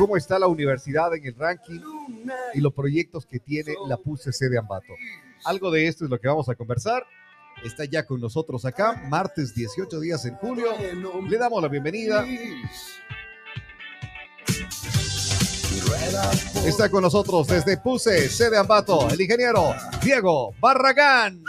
cómo está la universidad en el ranking y los proyectos que tiene la PUCC de Ambato. Algo de esto es lo que vamos a conversar. Está ya con nosotros acá, martes 18 días en julio. Le damos la bienvenida. Está con nosotros desde PUCE, sede Ambato, el ingeniero Diego Barragán.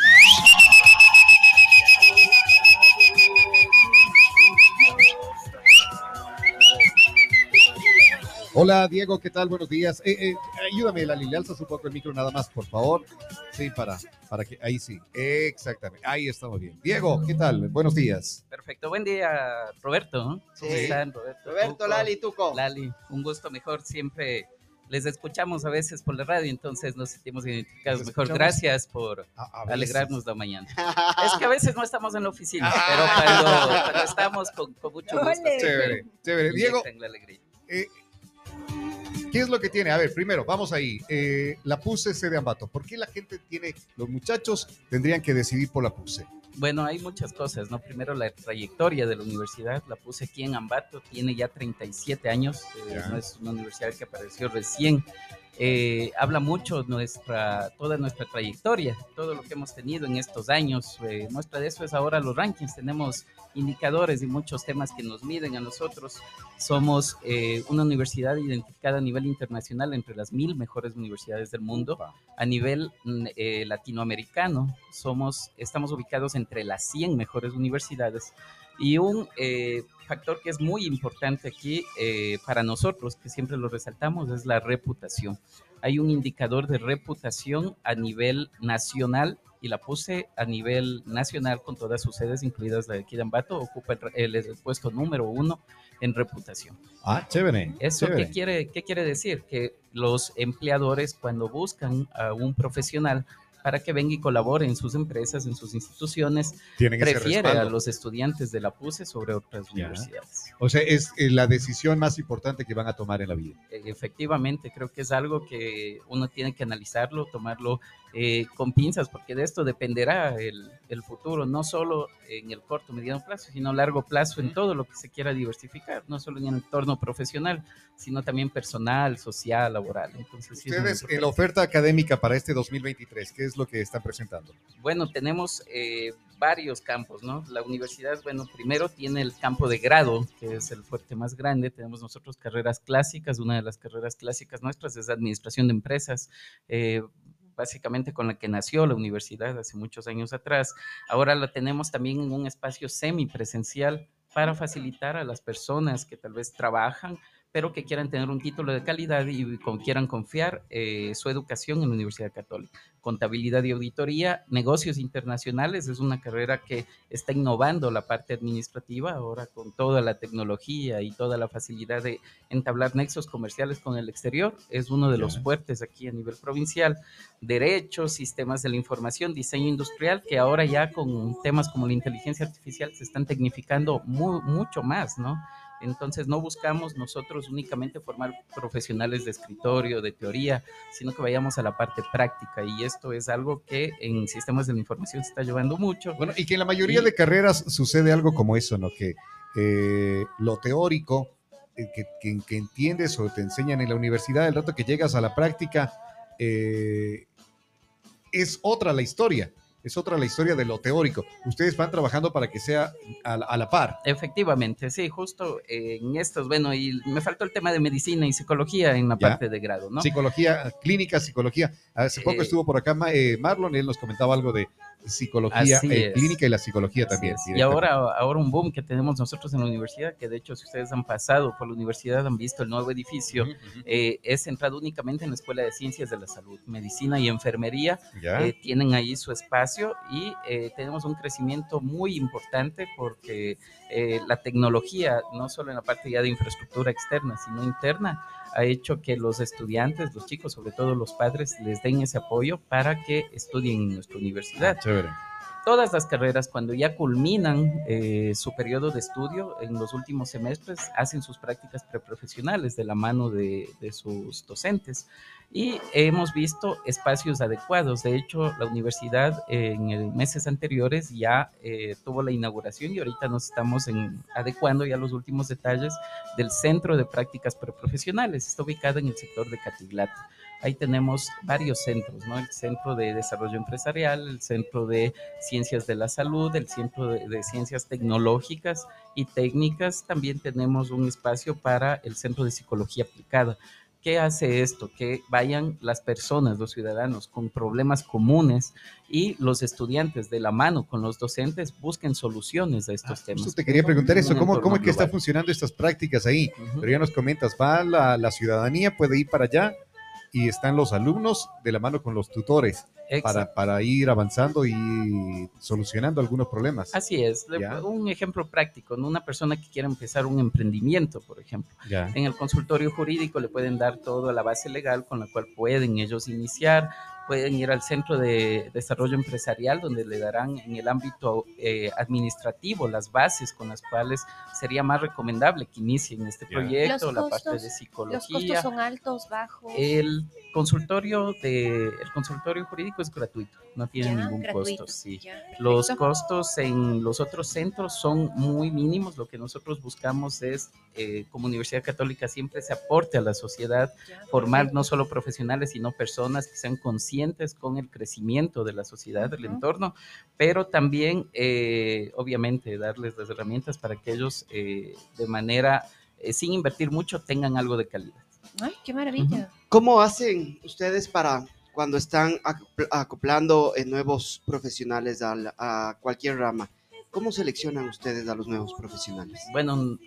Hola Diego, ¿qué tal? Buenos días. Eh, eh, ayúdame, Lali, le alzas un poco el micro nada más, por favor. Sí, para, para que, ahí sí, exactamente, ahí estamos bien. Diego, ¿qué tal? Buenos días. Perfecto, buen día, Roberto. ¿Cómo Sí. están, Roberto? Roberto, Tuco? Lali, Tuco. Lali, un gusto mejor, siempre les escuchamos a veces por la radio, entonces nos sentimos identificados ¿Les mejor. Gracias por A- a veces. alegrarnos la mañana. Es que a veces no estamos en la oficina, Ah. pero cuando, cuando estamos con, con mucho gusto. Chévere, chévere. Diego, inyectan la alegría. eh, ¿qué es lo que tiene? A ver, primero, vamos ahí. Eh, la PUCE sede Ambato. ¿Por qué la gente tiene, los muchachos tendrían que decidir por la PUCE? Bueno, hay muchas cosas, ¿no? Primero la trayectoria de la universidad, la puse aquí en Ambato, tiene ya 37 años, eh, no es una universidad que apareció recién. Eh, habla mucho nuestra, toda nuestra trayectoria, todo lo que hemos tenido en estos años. Eh, muestra de eso es ahora los rankings. Tenemos indicadores y muchos temas que nos miden a nosotros. Somos eh, una universidad identificada a nivel internacional entre las mil mejores universidades del mundo a nivel mm, eh, latinoamericano, somos, estamos ubicados entre las 100 mejores universidades y un eh, factor que es muy importante aquí eh, para nosotros, que siempre lo resaltamos, es la reputación. Hay un indicador de reputación a nivel nacional y la puse a nivel nacional con todas sus sedes, incluidas la de aquí de Ambato, ocupa el, el puesto número uno en reputación. Ah, chévere. ¿Eso chévere. qué quiere, qué quiere decir? Que los empleadores cuando buscan a un profesional para que venga y colabore en sus empresas, en sus instituciones, Tienen ese prefiere a los estudiantes de la PUSE sobre otras Ya. universidades. O sea, es eh, la decisión más importante que van a tomar en la vida. Eh, Efectivamente, creo que es algo que uno tiene que analizarlo, tomarlo eh, con pinzas, porque de esto dependerá el, el futuro, no solo en el corto, mediano plazo, sino largo plazo en todo lo que se quiera diversificar, no solo en el entorno profesional, sino también personal, social, laboral. Entonces, Ustedes, en la oferta académica para este 2023, ¿qué es lo que están presentando? Bueno, tenemos eh, varios campos, ¿no? La universidad, bueno, primero tiene el campo de grado, que es el fuerte más grande. Tenemos nosotros carreras clásicas. Una de las carreras clásicas nuestras es Administración de Empresas. eh, básicamente con la que nació la universidad hace muchos años atrás. Ahora la tenemos también en un espacio semipresencial para facilitar a las personas que tal vez trabajan, pero que quieran tener un título de calidad y con- quieran confiar eh, su educación en la Universidad Católica contabilidad y auditoría, negocios internacionales, es una carrera que está innovando la parte administrativa ahora con toda la tecnología y toda la facilidad de entablar nexos comerciales con el exterior, es uno de los fuertes aquí a nivel provincial. Derechos, sistemas de la información, diseño industrial, que ahora ya con temas como la inteligencia artificial se están tecnificando mu- mucho más, ¿no? Entonces no buscamos nosotros únicamente formar profesionales de escritorio, de teoría, sino que vayamos a la parte práctica y esto es algo que en sistemas de la información se está llevando mucho. Bueno, y que en la mayoría Y- de carreras sucede algo como eso, ¿no? Que eh, lo teórico eh, que, que- que entiendes o te enseñan en la universidad, el rato que llegas a la práctica, eh, es otra la historia. Es otra la historia de lo teórico. Ustedes van trabajando para que sea a la, a la par. Efectivamente, sí, justo en estos, bueno, y me faltó el tema de medicina y psicología en la Ya. parte de grado, ¿no? Psicología, clínica, psicología. Hace poco Eh, estuvo por acá eh, Marlon, él nos comentaba algo de psicología, eh, clínica y la psicología Así también. Y ahora, ahora un boom que tenemos nosotros en la universidad, que de hecho si ustedes han pasado por la universidad, han visto el nuevo edificio, eh, es centrado únicamente en la Escuela de Ciencias de la Salud, Medicina y Enfermería, Ya. eh, tienen ahí su espacio y eh, tenemos un crecimiento muy importante porque eh, la tecnología, no solo en la parte ya de infraestructura externa, sino interna, ha hecho que los estudiantes, los chicos, sobre todo los padres, les den ese apoyo para que estudien en nuestra universidad. Chévere. todas las carreras, cuando ya culminan eh, su periodo de estudio en los últimos semestres, hacen sus prácticas preprofesionales de la mano de, sus docentes. Y hemos visto espacios adecuados. De hecho, la universidad en meses anteriores ya eh, tuvo la inauguración y ahorita nos estamos adecuando ya los últimos detalles del Centro de Prácticas Preprofesionales. Está ubicado en el sector de Catiglata. Ahí tenemos varios centros, ¿no? El Centro de Desarrollo Empresarial, el Centro de Ciencias de la Salud, el Centro de, Ciencias Tecnológicas y Técnicas. También tenemos un espacio para el Centro de Psicología Aplicada. ¿Qué hace esto? Que vayan las personas, los ciudadanos con problemas comunes y los estudiantes de la mano con los docentes busquen soluciones a estos ah, temas. te quería preguntar eso, ¿cómo, cómo es que está funcionando estas prácticas ahí? Pero ya nos comentas, va la, la ciudadanía, puede ir para allá y están los alumnos de la mano con los tutores para, para, ir avanzando y solucionando algunos problemas. Así es. Un ejemplo práctico, una persona que quiera empezar un emprendimiento, por ejemplo. En el consultorio jurídico le pueden dar toda la base legal con la cual pueden ellos iniciar pueden ir al Centro de Desarrollo Empresarial, donde le darán en el ámbito eh, administrativo las bases con las cuales sería más recomendable que inicien este proyecto, la parte de psicología. ¿Los costos son altos, bajos? El consultorio, de, el consultorio jurídico es gratuito, no tiene ningún costo. Sí. Los costos en los otros centros son muy mínimos. Lo que nosotros buscamos es, eh, como Universidad Católica, siempre se aporte a la sociedad, formar no solo profesionales, sino personas que sean conscientes con el crecimiento de la sociedad, del entorno, pero también, eh, obviamente, darles las herramientas para que ellos, eh, de manera, eh, sin invertir mucho, tengan algo de calidad. ¡Ay, qué maravilla! ¿Cómo hacen ustedes para cuando están acoplando nuevos profesionales a, a cualquier rama? ¿Cómo seleccionan ustedes a los nuevos profesionales? Bueno,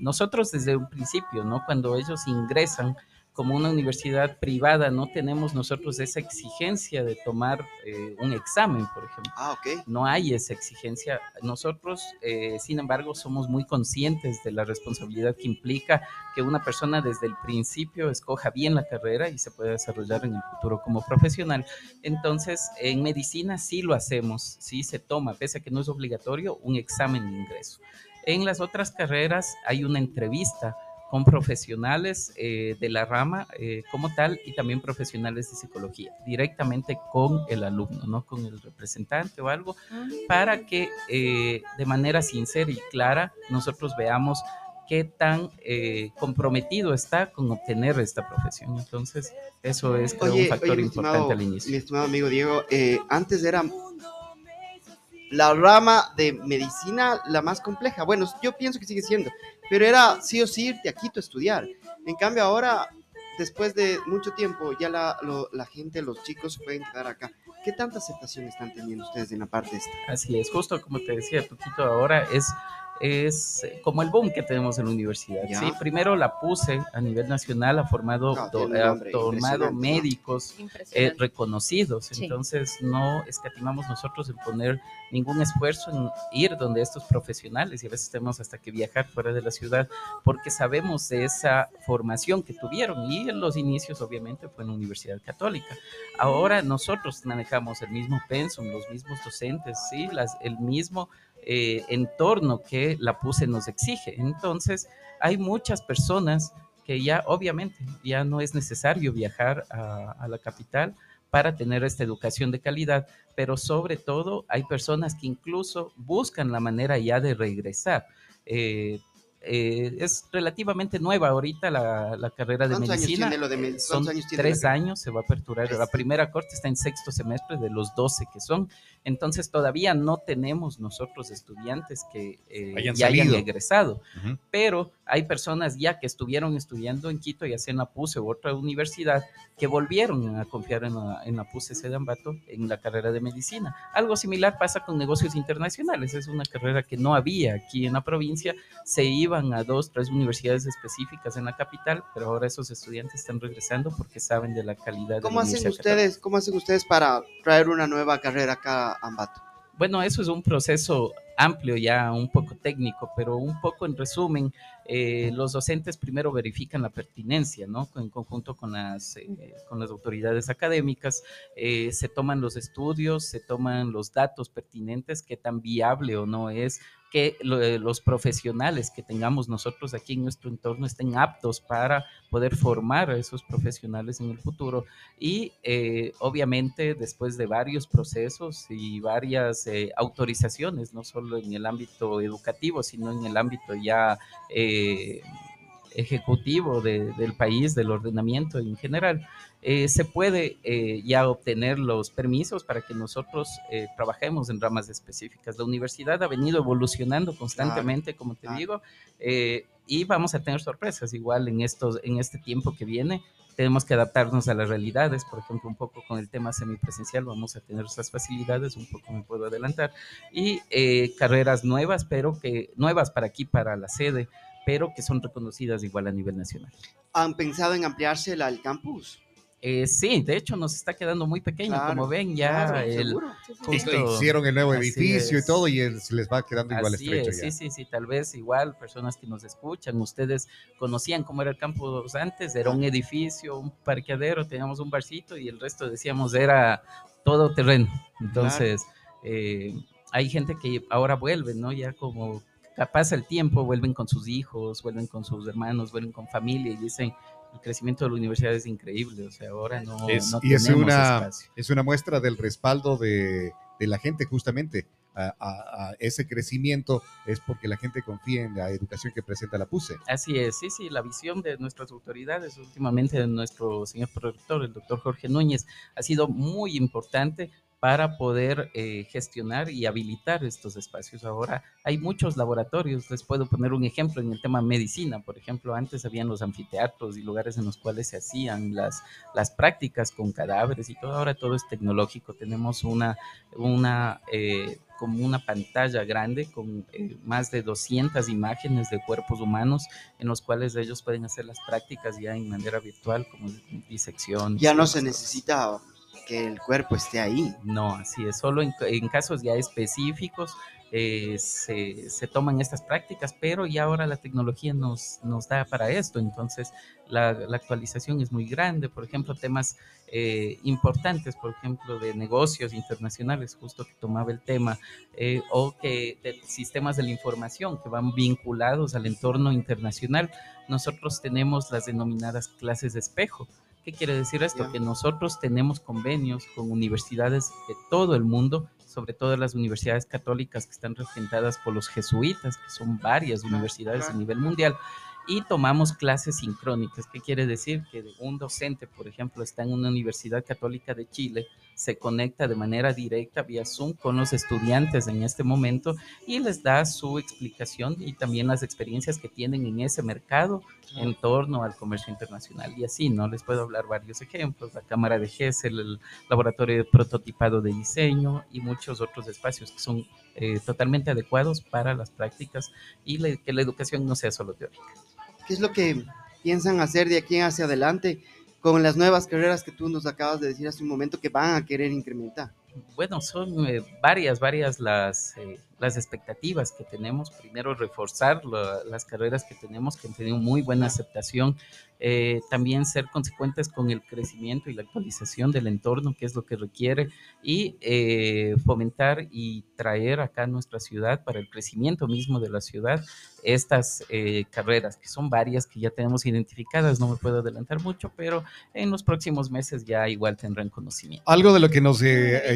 nosotros desde un principio, ¿no? Cuando ellos ingresan, como una universidad privada no tenemos nosotros esa exigencia de tomar eh, un examen, por ejemplo. Ah, ok. No hay esa exigencia. Nosotros, eh, sin embargo, somos muy conscientes de la responsabilidad que implica que una persona desde el principio escoja bien la carrera y se pueda desarrollar en el futuro como profesional. Entonces, en medicina sí lo hacemos, sí se toma, pese a que no es obligatorio, un examen de ingreso. En las otras carreras hay una entrevista con profesionales eh, de la rama eh, como tal y también profesionales de psicología, directamente con el alumno, no con el representante o algo, ah. para que eh, de manera sincera y clara nosotros veamos qué tan comprometido está con obtener esta profesión. Entonces, eso es un factor importante al inicio. Mi estimado amigo Diego, antes era la rama de medicina la más compleja. Bueno, yo pienso que sigue siendo, pero era sí o sí irte a Quito a estudiar. En cambio, ahora, después de mucho tiempo, ya la, la gente, los chicos pueden quedar acá. ¿Qué tanta aceptación están teniendo ustedes en la parte esta? Así es, justo como te decía, Quito ahora es es como el boom que tenemos en la universidad. ¿sí? Primero la puse a nivel nacional, ha formado, formado médicos eh, reconocidos, entonces no escatimamos nosotros en poner ningún esfuerzo en ir donde estos profesionales y a veces tenemos hasta que viajar fuera de la ciudad porque sabemos de esa formación que tuvieron y en los inicios obviamente fue en la Universidad Católica. Ahora nosotros manejamos el mismo pensum, los mismos docentes, ¿sí? Las, el mismo eh, entorno que la PUSE nos exige. Entonces, hay muchas personas que ya obviamente ya no es necesario viajar a, la capital para tener esta educación de calidad, pero sobre todo hay personas que incluso buscan la manera ya de regresar. Eh, eh, es relativamente nueva ahorita la, carrera de medicina. Años tiene Son tres años, se va a aperturar. La primera corte está en sexto semestre de los 12 que son. Entonces todavía no tenemos nosotros estudiantes que eh, ya hayan egresado, pero hay personas ya que estuvieron estudiando en Quito, ya sea en la PUSE u otra universidad, que volvieron a confiar en la, en la PUSE Sedambato en la carrera de medicina. Algo similar pasa con negocios internacionales. Es una carrera que no había aquí en la provincia. Se iban a dos, tres universidades específicas en la capital, pero ahora esos estudiantes están regresando porque saben de la calidad. ¿Cómo hacen ustedes? ¿Cómo hacen ustedes para traer una nueva carrera acá? Ambato? Bueno, eso es un proceso amplio ya, un poco técnico, pero un poco en resumen, eh, los docentes primero verifican la pertinencia, ¿no? En conjunto con las, eh, con las autoridades académicas, eh, se toman los estudios, se toman los datos pertinentes, qué tan viable o no es que los profesionales que tengamos nosotros aquí en nuestro entorno estén aptos para poder formar a esos profesionales en el futuro. Y obviamente después de varios procesos y varias autorizaciones, no solo en el ámbito educativo, sino en el ámbito ya eh, ejecutivo del país, del ordenamiento en general, eh, se puede eh, ya obtener los permisos para que nosotros trabajemos en ramas específicas. La universidad ha venido evolucionando constantemente, como te digo, y vamos a tener sorpresas igual en, estos, en este tiempo que viene tenemos que adaptarnos a las realidades, por ejemplo, un poco con el tema semipresencial vamos a tener esas facilidades, un poco me puedo adelantar, y carreras nuevas, pero que nuevas para aquí, para la sede, pero que son reconocidas igual a nivel nacional. ¿Han pensado en ampliarse el, campus? Eh, sí, de hecho nos está quedando muy pequeño, como ven ya el, hicieron el nuevo edificio y todo y se les va quedando igual estrecho. Sí, sí, sí, tal vez igual personas que nos escuchan, ustedes conocían cómo era el campus antes, era un edificio, un parqueadero, teníamos un barcito y el resto decíamos era todo terreno. Entonces, eh, hay gente que ahora vuelve, ¿no? Ya como pasa el tiempo, vuelven con sus hijos, vuelven con sus hermanos, vuelven con familia y dicen, el crecimiento de la universidad es increíble, o sea, ahora no, es, y es una, es una muestra del respaldo de, de la gente justamente. A, ese crecimiento es porque la gente confía en la educación que presenta la PUSE. Así es, sí, sí, la visión de nuestras autoridades, últimamente de nuestro señor prorector, el doctor Jorge Núñez, ha sido muy importante para poder eh, gestionar y habilitar estos espacios. Ahora hay muchos laboratorios, les puedo poner un ejemplo en el tema medicina, por ejemplo, antes habían los anfiteatros y lugares en los cuales se hacían las, las prácticas con cadáveres y todo, ahora todo es tecnológico, tenemos una, una eh, como una pantalla grande con eh, más de 200 imágenes de cuerpos humanos en los cuales ellos pueden hacer las prácticas ya en manera virtual, como disección. Ya no se necesita el cuerpo esté ahí. No, así es, solo en, casos ya específicos eh, se, toman estas prácticas, pero ya ahora la tecnología nos, nos da para esto, entonces la, la actualización es muy grande, por ejemplo, temas eh, importantes, por ejemplo, de negocios internacionales, justo que tomaba el tema, eh, o que de sistemas de la información que van vinculados al entorno internacional, nosotros tenemos las denominadas clases de espejo, ¿Qué quiere decir esto? Que nosotros tenemos convenios con universidades de todo el mundo, sobre todo las universidades católicas que están representadas por los jesuitas, que son varias universidades a nivel mundial, y tomamos clases sincrónicas. ¿Qué quiere decir? Que un docente, por ejemplo, está en una universidad católica de Chile, se conecta de manera directa vía Zoom con los estudiantes en este momento y les da su explicación y también las experiencias que tienen en ese mercado en torno al comercio internacional. Y así, ¿no? Les puedo hablar varios ejemplos, la Cámara de GESEL, el Laboratorio de Prototipado de Diseño y muchos otros espacios que son eh, totalmente adecuados para las prácticas y que la educación no sea solo teórica. ¿Qué es lo que piensan hacer de aquí hacia adelante con las nuevas carreras que tú nos acabas de decir hace un momento que van a querer incrementar? Bueno, son eh, varias, varias las, eh, las expectativas que tenemos. Primero, reforzar las carreras que tenemos, que han tenido muy buena aceptación. Eh, también ser consecuentes con el crecimiento y la actualización del entorno, que es lo que requiere, y fomentar y traer acá a nuestra ciudad, para el crecimiento mismo de la ciudad, estas carreras, que son varias que ya tenemos identificadas. No me puedo adelantar mucho, pero en los próximos meses ya igual tendrán conocimiento. Algo de lo que nos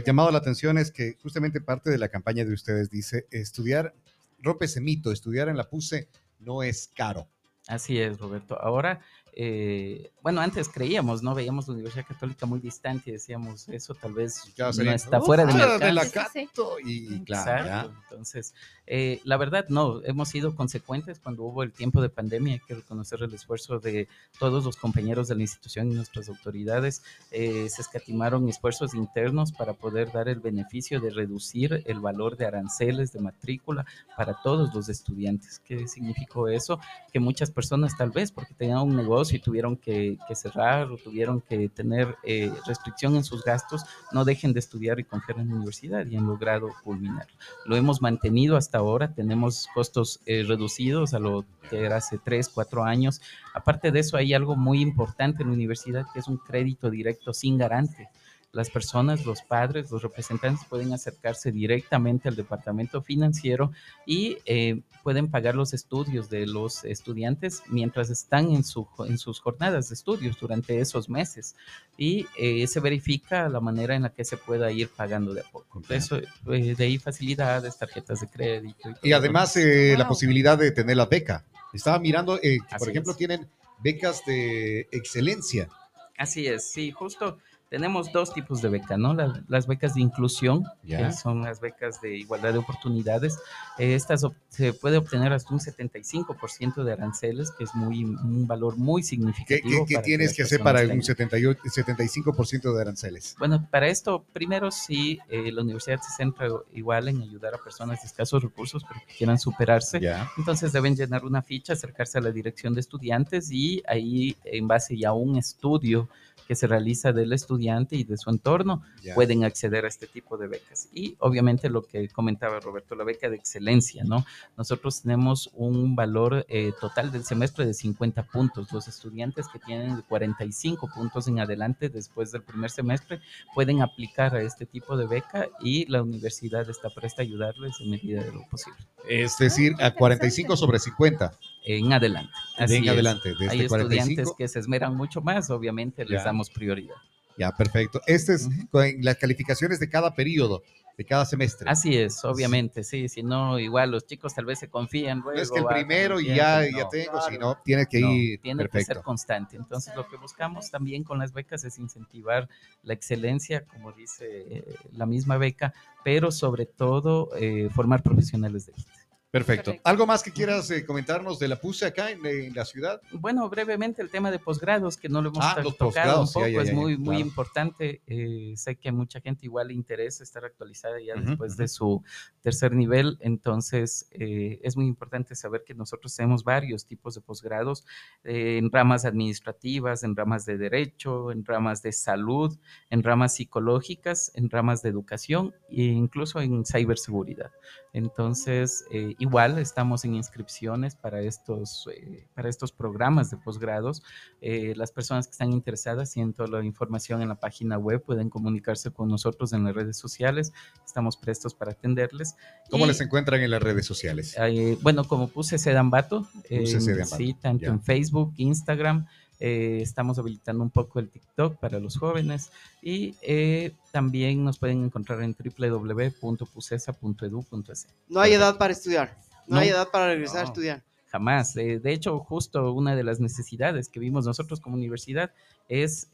llamado la atención es que justamente parte de la campaña de ustedes dice, estudiar, rompe ese mito, estudiar en la PUSE no es caro. Así es, Roberto. Ahora eh, bueno, antes creíamos, ¿no? Veíamos la Universidad Católica muy distante y decíamos, eso tal vez no está fuera de mercado. y, claro, Entonces, eh, la verdad, no, hemos sido consecuentes cuando hubo el tiempo de pandemia, hay que reconocer el esfuerzo de todos los compañeros de la institución y nuestras autoridades, eh, se escatimaron esfuerzos internos para poder dar el beneficio de reducir el valor de aranceles de matrícula para todos los estudiantes. ¿Qué significó eso? Que muchas personas tal vez, porque tenían un negocio, negocio y tuvieron que, cerrar o tuvieron que tener eh, restricción en sus gastos, no dejen de estudiar y confiar en la universidad y han logrado culminar. Lo hemos mantenido hasta ahora, tenemos costos eh, reducidos a lo que era hace tres, cuatro años. Aparte de eso, hay algo muy importante en la universidad que es un crédito directo sin garante las personas, los padres, los representantes pueden acercarse directamente al departamento financiero y eh, pueden pagar los estudios de los estudiantes mientras están en, su, en sus jornadas de estudios durante esos meses. Y eh, se verifica la manera en la que se pueda ir pagando de a poco. Eso, eh, de ahí facilidades, tarjetas de crédito. Y, todo además eh, la Wow. posibilidad de tener la beca. Estaba mirando, eh, por ejemplo, es. tienen becas de excelencia. Así es, sí, justo tenemos dos tipos de becas, ¿no? Las, las becas de inclusión, Ya. que son las becas de igualdad de oportunidades. Eh, estas se puede obtener hasta un 75% de aranceles, que es muy un valor muy ¿Qué, significativo. qué- qué para tienes que hacer para un 78, 75% de aranceles? Bueno, para esto, primero sí, eh, la universidad se centra igual en ayudar a personas de escasos recursos, pero que quieran superarse. Ya. Entonces deben llenar una ficha, acercarse a la dirección de estudiantes y ahí, en base ya a un estudio que se realiza del estudiante y de su entorno, pueden acceder a este tipo de becas. Y obviamente lo que comentaba Roberto, la beca de excelencia, ¿no? Nosotros tenemos un valor eh, total del semestre de 50 puntos. Los estudiantes que tienen de 45 puntos en adelante después del primer semestre pueden aplicar a este tipo de beca y la universidad está presta a ayudarles en medida de lo posible. Es decir, a 45 sobre 50. En adelante. De en es. adelante, desde Hay estudiantes 45. que se esmeran mucho más, obviamente les Ya. damos prioridad. Ya, perfecto. Este es Ujú. con las calificaciones de cada periodo, de cada semestre. Así es, obviamente, sí, si no, igual los chicos tal vez se confían. no es que el primero y ya, no, ya tengo, claro. sino tiene que no, ir tiene que ser constante. Entonces, lo que buscamos también con las becas es incentivar la excelencia, como dice eh, la misma beca, pero sobre todo eh, formar profesionales de élite. Perfecto. Correcto. ¿Algo más que quieras eh, comentarnos de la PUSE acá en, en la ciudad? Bueno, brevemente el tema de posgrados, que no lo hemos Ah, tocado un ya, poco, ya, es ya, muy, muy claro. importante. eh, sé que mucha gente igual le interesa estar actualizada ya después de su tercer nivel, entonces eh, es muy importante saber que nosotros tenemos varios tipos de posgrados en ramas administrativas, en ramas de derecho, en ramas de salud, en ramas psicológicas, en ramas de educación e incluso en ciberseguridad. Entonces, eh, igual estamos en inscripciones para estos, eh, para estos programas de posgrados. Eh, las personas que están interesadas, tienen toda la información en la página web, pueden comunicarse con nosotros en las redes sociales. Estamos prestos para atenderles. ¿Cómo Y, les encuentran en las redes sociales? eh, bueno, como puse Sedambato, Sedambato, sí, tanto ya. en Facebook, Instagram. Eh, estamos habilitando un poco el TikTok para los jóvenes y eh, también nos pueden encontrar en www.pusesa.edu.es. No hay edad para estudiar. No, No. hay edad para regresar a estudiar. Jamás. Eh, de hecho, justo una de las necesidades que vimos nosotros como universidad es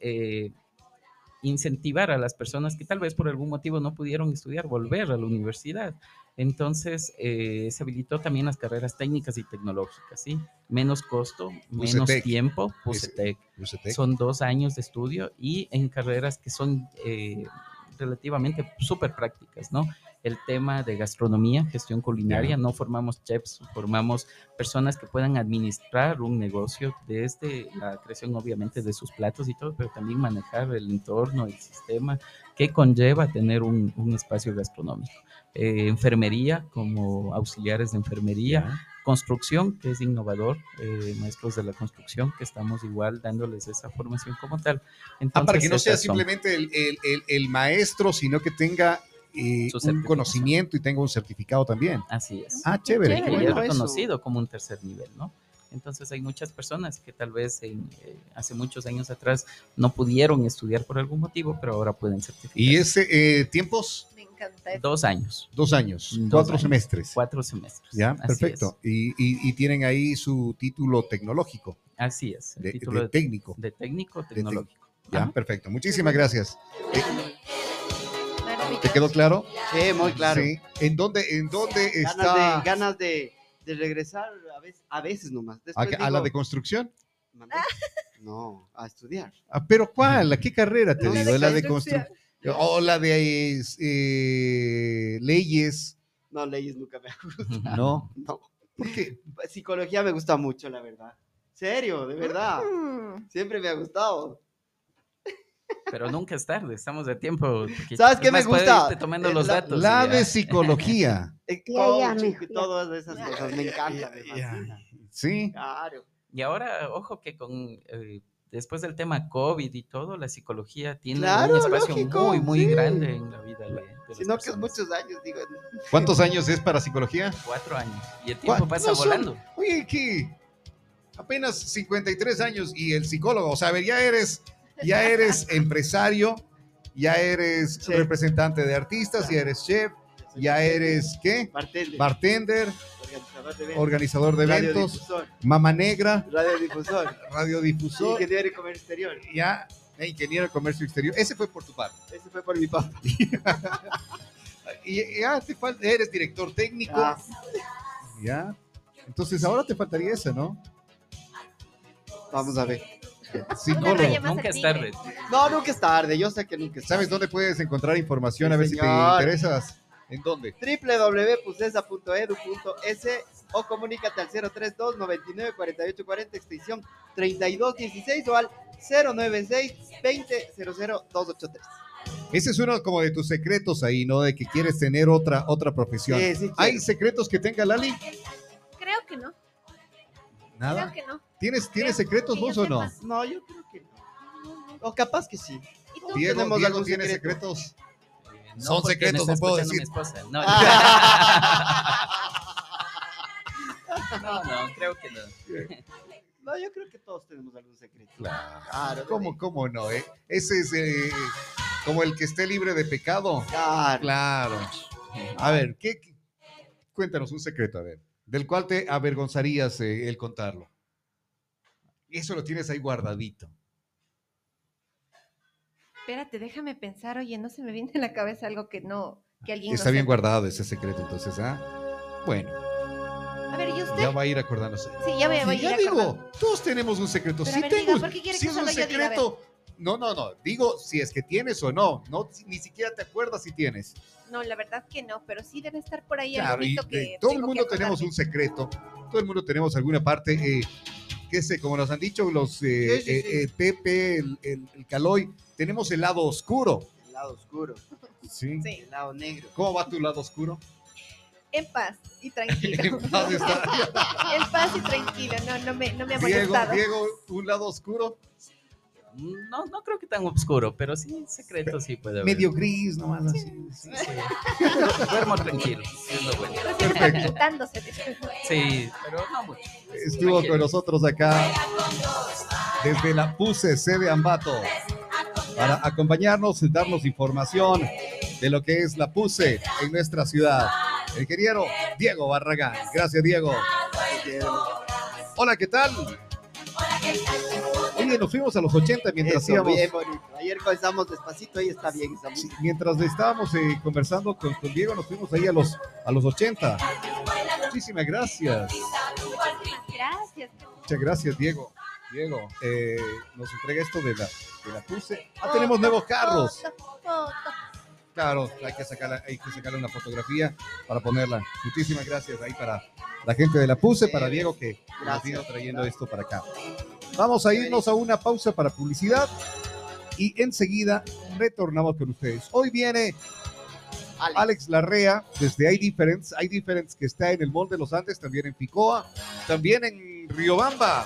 incentivar a las personas que tal vez por algún motivo no pudieron estudiar, volver a la universidad. Entonces, eh, se habilitó también las carreras técnicas y tecnológicas, ¿sí? Menos costo, menos Pusetec. tiempo, Pusetec. Pusetec. Son dos años de estudio y en carreras que son eh, relativamente súper prácticas, ¿no? El tema de gastronomía, gestión culinaria, no formamos chefs, formamos personas que puedan administrar un negocio desde la creación, obviamente, de sus platos y todo, pero también manejar el entorno, el sistema que conlleva tener un, un espacio gastronómico. Eh, enfermería, como auxiliares de enfermería. Construcción, que es innovador, eh, maestros de la construcción, que estamos igual dándoles esa formación como tal. Ah, para que no Entonces, sea simplemente el, el- el- el maestro, sino que tenga eh, un conocimiento y tenga un certificado también. Así es. Ah, chévere. Chévere. bueno. es bueno eso. reconocido como un tercer nivel, ¿no? Entonces hay muchas personas que tal vez en, eh, hace muchos años atrás no pudieron estudiar por algún motivo, pero ahora pueden certificar. ¿Y ese eh, tiempos? Dos años, Dos años, Dos cuatro años. semestres. cuatro semestres. Ya, Así perfecto. Y, y- y tienen ahí su título tecnológico. Así es. el de, título de técnico. de técnico tec- tecnológico. Ya, Ajá. perfecto. Muchísimas gracias. ¿Te quedó claro? Sí, muy claro. Sí. ¿En dónde, en dónde Ganas, está de, ganas de, de regresar a veces, a veces nomás. a, la de construcción? "Mandé". No, a estudiar. Ah, ¿Pero cuál? ¿A qué carrera te La digo? de ¿La de construcción. ¿O la de eh, leyes? No, leyes nunca me gustan. No. No. ¿Por qué? Psicología me gusta mucho, la verdad. Serio, de verdad. Mm. Siempre me ha gustado. Pero nunca es tarde, estamos de tiempo. porque ¿Sabes es qué me gusta? tomando Eh, los la- datos. La de psicología. El coaching y ya. todas esas cosas. Me encanta. me. Sí. Claro. Y ahora, ojo que con eh, después del tema COVID y todo, la psicología tiene Claro, un espacio lógico, muy, muy sí. grande en la vida de, de Sino que muchos años, digo. ¿Cuántos años es para psicología? Cuatro años. Y el tiempo pasa No son- volando. Oye, que apenas 53 años y el psicólogo, o sea, a ver, ya eres, ya eres empresario, ya eres representante de artistas, ya eres chef, ya eres, ¿qué? Bartender, Bartender, organizador de eventos, organizador de eventos, radiodifusor, mama negra, radiodifusor, radiodifusor, ingeniero de comercio exterior. ya eh, ingeniero de comercio exterior. Ese fue por tu parte. Ese fue por mi papá. Y ya te falta, eres director técnico, Ah, ya. Entonces ahora te faltaría ese, ¿no? vamos a ver. Psicólogo. Nunca es tarde. No, nunca es tarde. Yo sé que nunca es ¿Sabes tarde. dónde puedes encontrar información? Sí, a ver si te interesas. ¿En dónde? www.pusesa.edu.es o comunícate al 032 99 48 40 extensión 3216 o al 096 20 00 283. Ese es uno como de tus secretos ahí, ¿no? De que quieres tener otra, otra profesión. Sí, sí, ¿Hay secretos que tenga Lali? Creo que no. Nada. Creo que no. ¿Tienes, ¿tienes secretos vos o no? No, yo creo que no. O capaz que sí. ¿Y tú? Diego, Diego algún tiene secreto. secretos. No, Son secretos, no puedo decir. mi esposa. No, no, no, creo que no. No, yo creo que todos tenemos algún secreto. Claro. Claro. ¿Cómo, cómo no? eh? Ese es eh, como el que esté libre de pecado. Claro. Claro. A ver, ¿qué, qué- cuéntanos un secreto, a ver, del cual te avergonzarías eh, el contarlo. Eso lo tienes ahí guardadito. Espérate, déjame pensar. Oye, no se me viene a la cabeza algo que no, que alguien Está no bien sepa. guardado ese secreto, entonces, ¿ah? Bueno, A ver, ¿y usted? ya va a ir acordándose. Sí, ya voy Sí, a ya ir acordando. digo, todos tenemos un secreto. Pero a ver, tengo, diga, ¿por qué si es un diga? A secreto. No, no, no. Digo si es que tienes o no. No, ni siquiera te acuerdas si tienes. No, la verdad que no, pero sí debe estar por ahí Claro, y algo que todo el mundo tenemos un secreto. Todo el mundo tenemos alguna parte. Eh, que sé, como nos han dicho los eh, Sí, sí, eh, sí. eh, Pepe, el, el, el Caloy, tenemos el lado oscuro. El lado oscuro, ¿sí? Sí, el lado negro. ¿Cómo va tu lado oscuro? en paz y tranquilo. En paz está. en paz y tranquilo, no, no me, no me ha Diego, molestado. Diego, un lado oscuro, No, no creo que tan oscuro, pero sí, secreto sí puede haber. medio gris, nomás así. Sí, sí. Duermo tranquilo, es lo bueno. Sí, pero no mucho. Estuvo con nosotros acá desde la PUSE, sede Ambato, para acompañarnos y darnos información de lo que es la PUSE en nuestra ciudad. El ingeniero Diego Barragán. Gracias, Diego. Hola, ¿qué tal? Nos fuimos a los 80 mientras Eso, íbamos. bien bonito. Ayer comenzamos despacito y está bien Sí, mientras estábamos eh, conversando con, con Diego, nos fuimos ahí a los, a los 80. Muchísimas gracias. Gracias. Muchas gracias, Diego. Diego, eh, nos entrega esto de la, de la PUSE. Ah, tenemos nuevos carros. Foto, foto. Claro, hay que, sacarla, hay que sacarle una fotografía para ponerla. Muchísimas gracias ahí para la gente de la PUSE, para Diego que nos vino trayendo esto para acá. Vamos a irnos a una pausa para publicidad y enseguida retornamos con ustedes. Hoy viene Alex. Larrea desde iDifference, iDifference que está en el Mall de los Andes, también en Picoa, también en Riobamba,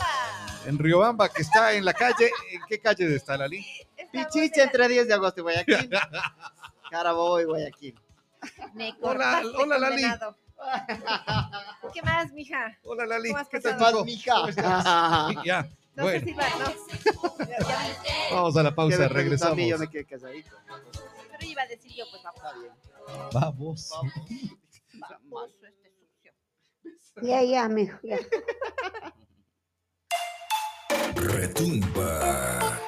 en Riobamba que está en la calle, ¿en qué calle está Lali? Pichicha en entre 10 de agosto y Guayaquil. Carabobo y Guayaquil. Me Hola, hola, Lali. ¿Qué más, mija? Hola Lali, ¿Cómo has ¿qué tal? Más, mija. Ya, No bueno, sé si va, no. Ya- ya vi. vamos a la pausa, a mí, regresamos. Yo me quedé casadito. Pero iba a decir yo, pues vamos. Está bien. Vamos. Vamos, este sucio. Ya, ya, mijo, ya. Retumba.